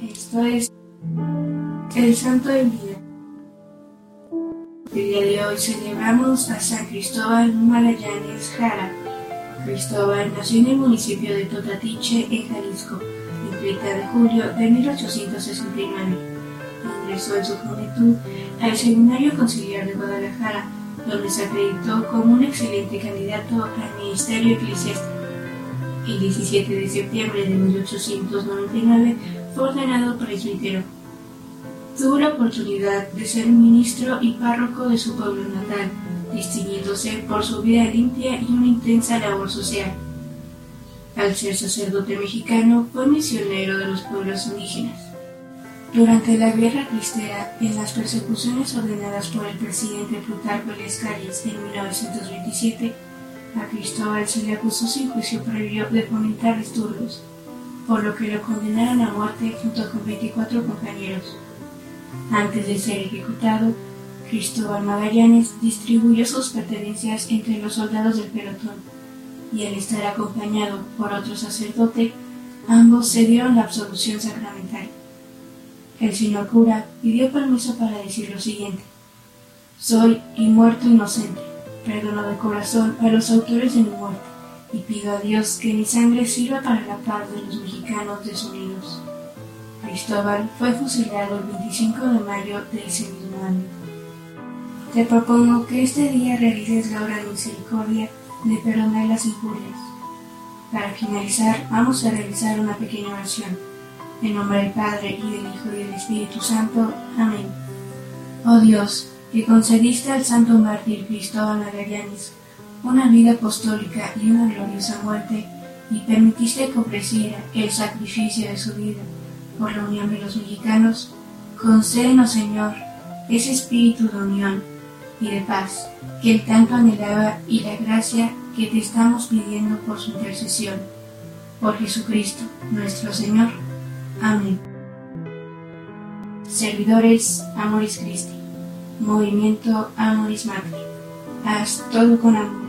Esto es el Santo del Día. El día de hoy celebramos a San Cristóbal Magallanes Jara. Cristóbal nació en el municipio de Totatiche, en Jalisco, el 30 de julio de 1869. Ingresó en su juventud al Seminario Conciliar de Guadalajara, donde se acreditó como un excelente candidato al ministerio eclesiástico. El 17 de septiembre de 1899 ordenado presbítero. Tuvo la oportunidad de ser ministro y párroco de su pueblo natal, distinguiéndose por su vida limpia y una intensa labor social. Al ser sacerdote mexicano, fue misionero de los pueblos indígenas. Durante la Guerra Cristera, en las persecuciones ordenadas por el presidente Plutarco Calles en 1927, a Cristóbal se le acusó sin juicio previo de fomentar disturbios, por lo que lo condenaron a muerte junto con 24 compañeros. Antes de ser ejecutado, Cristóbal Magallanes distribuyó sus pertenencias entre los soldados del pelotón, y al estar acompañado por otro sacerdote, ambos se dieron la absolución sacramental. El señor cura pidió permiso para decir lo siguiente. Soy y muerto inocente. Perdono de corazón a los autores de mi muerte y pido a Dios que mi sangre sirva para la paz de los mexicanos desunidos. Cristóbal fue fusilado el 25 de mayo de ese mismo año. Te propongo que este día realices la obra de misericordia de perdonar las injurias. Para finalizar, vamos a realizar una pequeña oración. En nombre del Padre, y del Hijo, y del Espíritu Santo. Amén. Oh Dios, que concediste al santo mártir Cristóbal Magallanes una vida apostólica y una gloriosa muerte, y permitiste que ofreciera el sacrificio de su vida por la unión de los mexicanos, concédenos, Señor, ese espíritu de unión y de paz que él tanto anhelaba y la gracia que te estamos pidiendo por su intercesión. Por Jesucristo, nuestro Señor. Amén. Servidores Amoris Christi. Movimiento Amoris Magni. Haz todo con amor.